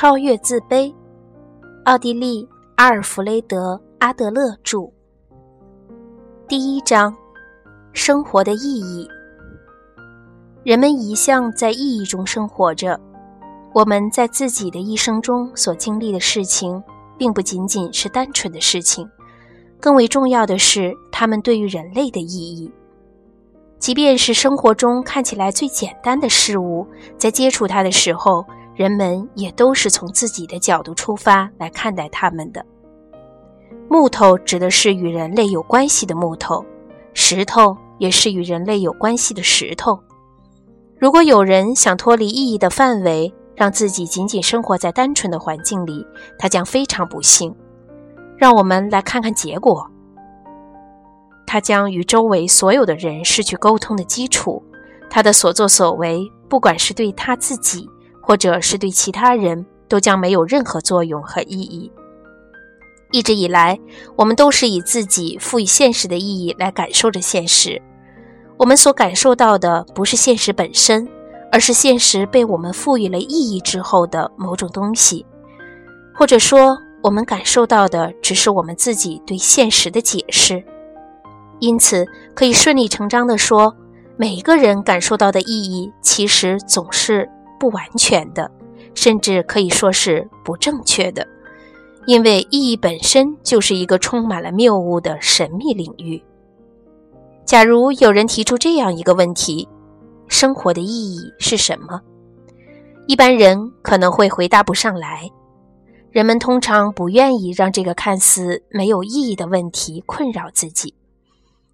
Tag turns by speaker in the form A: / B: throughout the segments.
A: 超越自卑，奥地利阿尔弗雷德·阿德勒著。第一章：生活的意义。人们一向在意义中生活着。我们在自己的一生中所经历的事情，并不仅仅是单纯的事情，更为重要的是，它们对于人类的意义。即便是生活中看起来最简单的事物，在接触它的时候，人们也都是从自己的角度出发来看待它们的。木头指的是与人类有关系的木头，石头也是与人类有关系的石头。如果有人想脱离意义的范围，让自己仅仅生活在单纯的环境里，他将非常不幸。让我们来看看结果。他将与周围所有的人失去沟通的基础，他的所作所为，不管是对他自己，或者是对其他人，都将没有任何作用和意义。一直以来，我们都是以自己赋予现实的意义来感受着现实。我们所感受到的不是现实本身，而是现实被我们赋予了意义之后的某种东西，或者说，我们感受到的只是我们自己对现实的解释。因此，可以顺理成章地说，每一个人感受到的意义其实总是不完全的，甚至可以说是不正确的，因为意义本身就是一个充满了谬误的神秘领域。假如有人提出这样一个问题：“生活的意义是什么？”一般人可能会回答不上来。人们通常不愿意让这个看似没有意义的问题困扰自己。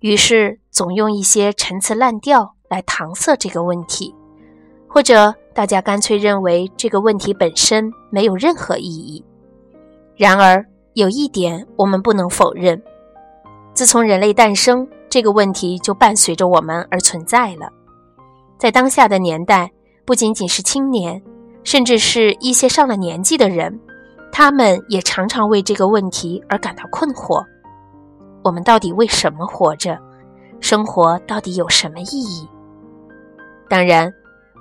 A: 于是，总用一些陈词滥调来搪塞这个问题，或者大家干脆认为这个问题本身没有任何意义。然而，有一点我们不能否认：自从人类诞生，这个问题就伴随着我们而存在了。在当下的年代，不仅仅是青年，甚至是一些上了年纪的人，他们也常常为这个问题而感到困惑。我们到底为什么活着？生活到底有什么意义？当然，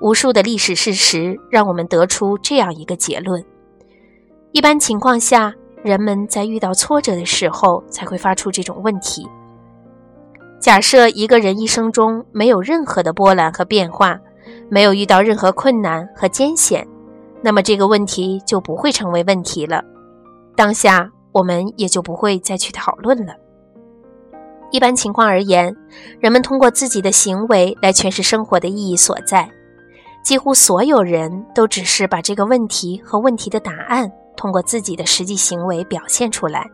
A: 无数的历史事实让我们得出这样一个结论：一般情况下，人们在遇到挫折的时候才会发出这种问题。假设一个人一生中没有任何的波澜和变化，没有遇到任何困难和艰险，那么这个问题就不会成为问题了。当下我们也就不会再去讨论了。一般情况而言，人们通过自己的行为来诠释生活的意义所在。几乎所有人都只是把这个问题和问题的答案通过自己的实际行为表现出来。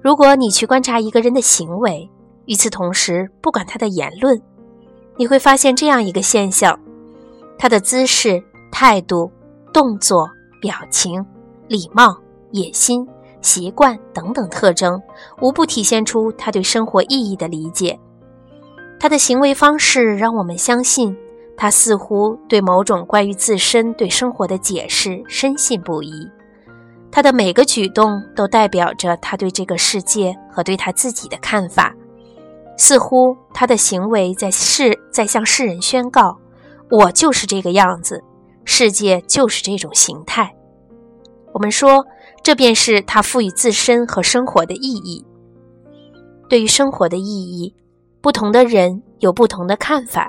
A: 如果你去观察一个人的行为，与此同时不管他的言论，你会发现这样一个现象：他的姿势、态度、动作、表情、礼貌、野心。习惯等等特征，无不体现出他对生活意义的理解。他的行为方式让我们相信，他似乎对某种关于自身对生活的解释深信不疑。他的每个举动都代表着他对这个世界和对他自己的看法。似乎他的行为在世在向世人宣告：“我就是这个样子，世界就是这种形态。”我们说。这便是他赋予自身和生活的意义。对于生活的意义，不同的人有不同的看法。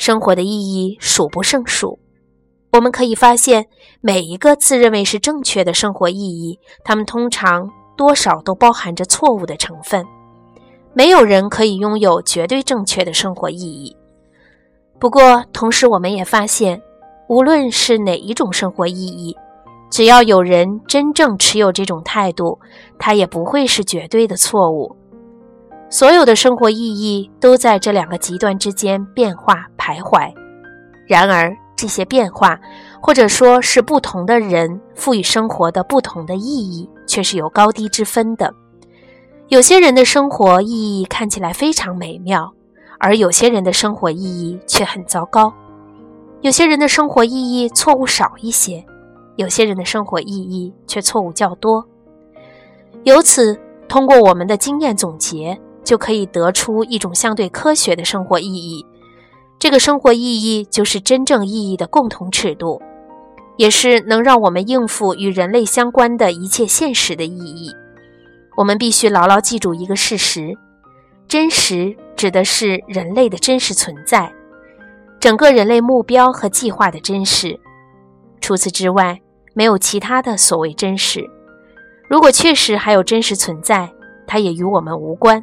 A: 生活的意义数不胜数。我们可以发现，每一个自认为是正确的生活意义，他们通常多少都包含着错误的成分。没有人可以拥有绝对正确的生活意义。不过，同时我们也发现，无论是哪一种生活意义，只要有人真正持有这种态度，它也不会是绝对的错误。所有的生活意义都在这两个极端之间变化徘徊。然而，这些变化，或者说是不同的人赋予生活的不同的意义，却是有高低之分的。有些人的生活意义看起来非常美妙，而有些人的生活意义却很糟糕。有些人的生活意义错误少一些。有些人的生活意义却错误较多，由此通过我们的经验总结，就可以得出一种相对科学的生活意义。这个生活意义就是真正意义的共同尺度，也是能让我们应付与人类相关的一切现实的意义。我们必须牢牢记住一个事实：真实指的是人类的真实存在，整个人类目标和计划的真实。除此之外，没有其他的所谓真实。如果确实还有真实存在，它也与我们无关，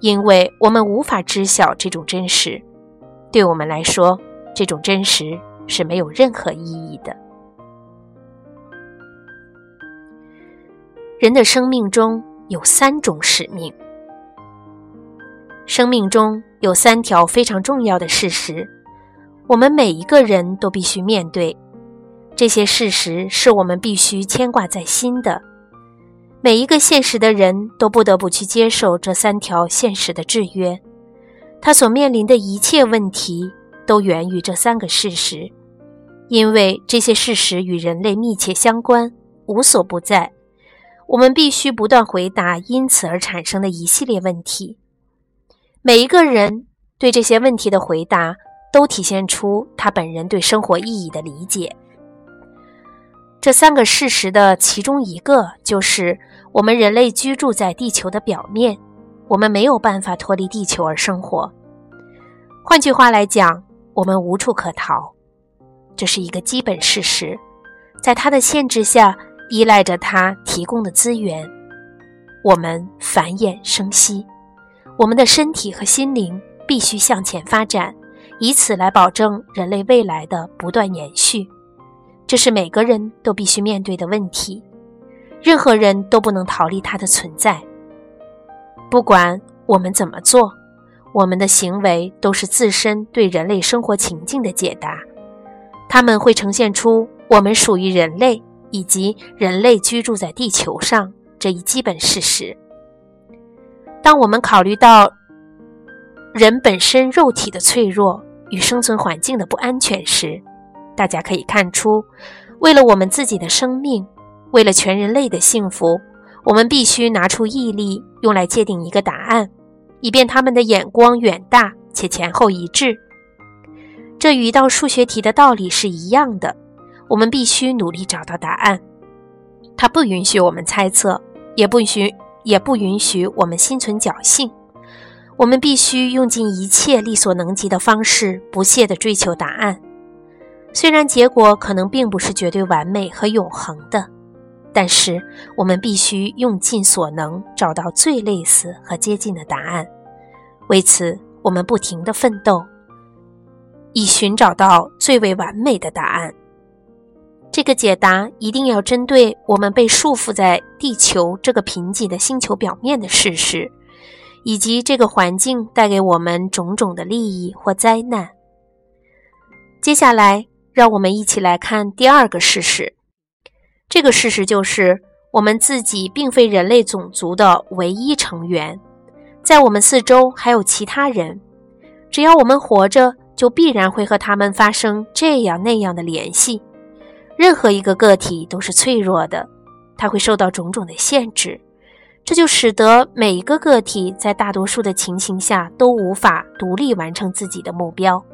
A: 因为我们无法知晓这种真实。对我们来说，这种真实是没有任何意义的。人的生命中有三种使命，生命中有三条非常重要的事实，我们每一个人都必须面对。这些事实是我们必须牵挂在心的。每一个现实的人都不得不去接受这三条现实的制约。他所面临的一切问题都源于这三个事实，因为这些事实与人类密切相关，无所不在。我们必须不断回答因此而产生的一系列问题。每一个人对这些问题的回答，都体现出他本人对生活意义的理解。这三个事实的其中一个，就是我们人类居住在地球的表面。我们没有办法脱离地球而生活。换句话来讲，我们无处可逃，这是一个基本事实。在它的限制下，依赖着它提供的资源，我们繁衍生息。我们的身体和心灵必须向前发展，以此来保证人类未来的不断延续。这是每个人都必须面对的问题，任何人都不能逃离它的存在。不管我们怎么做，我们的行为都是自身对人类生活情境的解答。他们会呈现出我们属于人类以及人类居住在地球上这一基本事实。当我们考虑到人本身肉体的脆弱与生存环境的不安全时，大家可以看出，为了我们自己的生命，为了全人类的幸福。我们必须拿出毅力，用来界定一个答案，以便他们的眼光远大且前后一致。这与一道数学题的道理是一样的。我们必须努力找到答案，它不允许我们猜测，也不许也不允许我们心存侥幸。我们必须用尽一切力所能及的方式，不懈地追求答案。虽然结果可能并不是绝对完美和永恒的。但是，我们必须用尽所能找到最类似和接近的答案。为此，我们不停地奋斗，以寻找到最为完美的答案。这个解答一定要针对我们被束缚在地球这个贫瘠的星球表面的事实，以及这个环境带给我们种种的利益或灾难。接下来，让我们一起来看第二个事实。这个事实就是，我们自己并非人类种族的唯一成员，在我们四周还有其他人。只要我们活着，就必然会和他们发生这样那样的联系。任何一个个体都是脆弱的，它会受到种种的限制，这就使得每一个个体在大多数的情形下都无法独立完成自己的目标。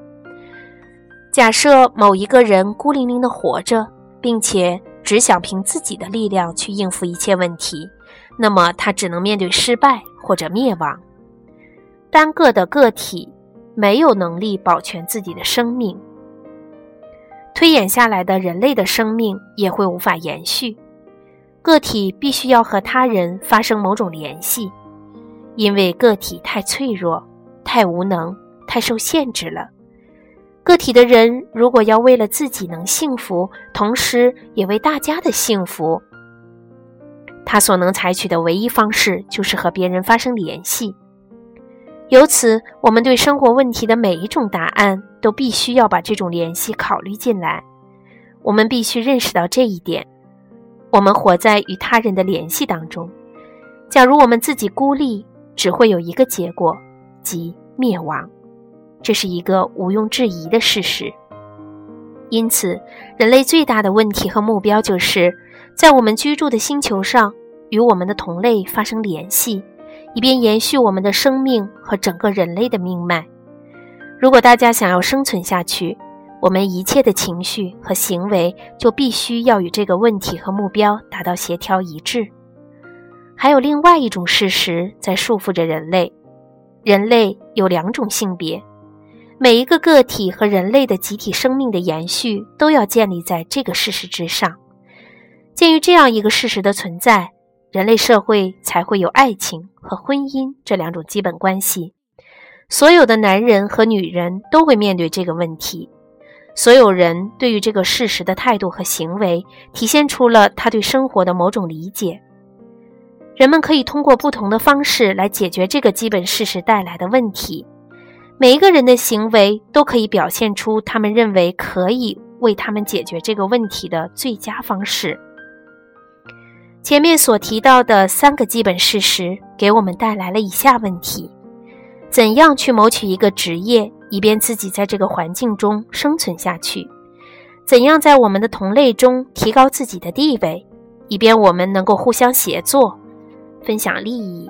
A: 假设某一个人孤零零地活着，并且。只想凭自己的力量去应付一切问题，那么他只能面对失败或者灭亡。单个的个体没有能力保全自己的生命，推演下来的人类的生命也会无法延续。个体必须要和他人发生某种联系，因为个体太脆弱、太无能、太受限制了。个体的人如果要为了自己能幸福，同时也为大家的幸福，他所能采取的唯一方式就是和别人发生联系。由此，我们对生活问题的每一种答案都必须要把这种联系考虑进来。我们必须认识到这一点：我们活在与他人的联系当中。假如我们自己孤立，只会有一个结果，即灭亡。这是一个毋庸置疑的事实。因此，人类最大的问题和目标就是在我们居住的星球上与我们的同类发生联系，以便延续我们的生命和整个人类的命脉。如果大家想要生存下去，我们一切的情绪和行为就必须要与这个问题和目标达到协调一致。还有另外一种事实在束缚着人类：人类有两种性别，每一个个体和人类的集体生命的延续都要建立在这个事实之上。鉴于这样一个事实的存在，人类社会才会有爱情和婚姻这两种基本关系。所有的男人和女人都会面对这个问题。所有人对于这个事实的态度和行为，体现出了他对生活的某种理解。人们可以通过不同的方式来解决这个基本事实带来的问题。每一个人的行为都可以表现出他们认为可以为他们解决这个问题的最佳方式。前面所提到的三个基本事实，给我们带来了以下问题：怎样去谋取一个职业？以便自己在这个环境中生存下去，怎样在我们的同类中提高自己的地位，以便我们能够互相协作、分享利益？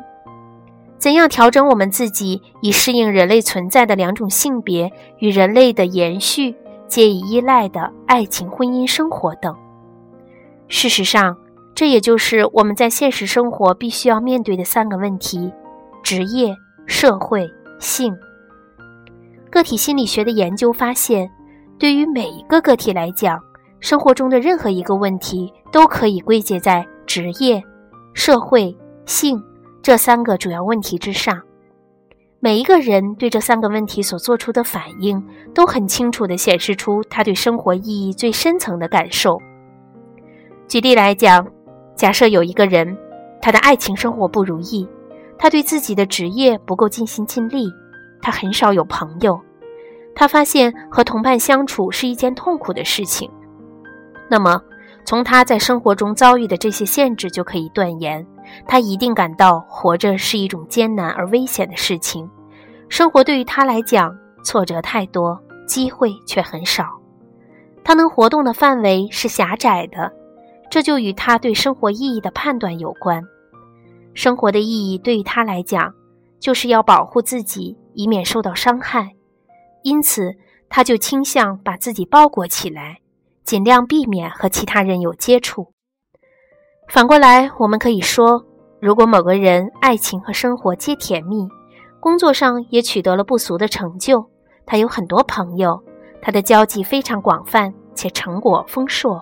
A: 怎样调整我们自己，以适应人类存在的两种性别与人类的延续皆以依赖的爱情、婚姻生活等？事实上，这也就是我们在现实生活必须要面对的三个问题：职业、社会、性。个体心理学的研究发现，对于每一个个体来讲，生活中的任何一个问题都可以归结在职业、社会、性这三个主要问题之上。每一个人对这三个问题所做出的反应，都很清楚地显示出他对生活意义最深层的感受。举例来讲，假设有一个人，他的爱情生活不如意，他对自己的职业不够尽心尽力，他很少有朋友。他发现和同伴相处是一件痛苦的事情，那么从他在生活中遭遇的这些限制就可以断言，他一定感到活着是一种艰难而危险的事情。生活对于他来讲，挫折太多，机会却很少。他能活动的范围是狭窄的，这就与他对生活意义的判断有关。生活的意义对于他来讲，就是要保护自己，以免受到伤害。因此，他就倾向把自己包裹起来，尽量避免和其他人有接触。反过来，我们可以说，如果某个人爱情和生活皆甜蜜，工作上也取得了不俗的成就，他有很多朋友，他的交际非常广泛且成果丰硕，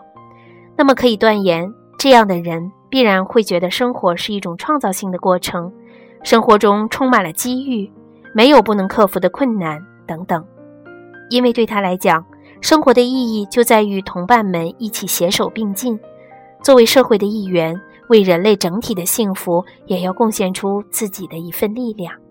A: 那么可以断言，这样的人必然会觉得生活是一种创造性的过程，生活中充满了机遇，没有不能克服的困难等等。因为对他来讲，生活的意义就在于同伴们一起携手并进，作为社会的一员，为人类整体的幸福也要贡献出自己的一份力量。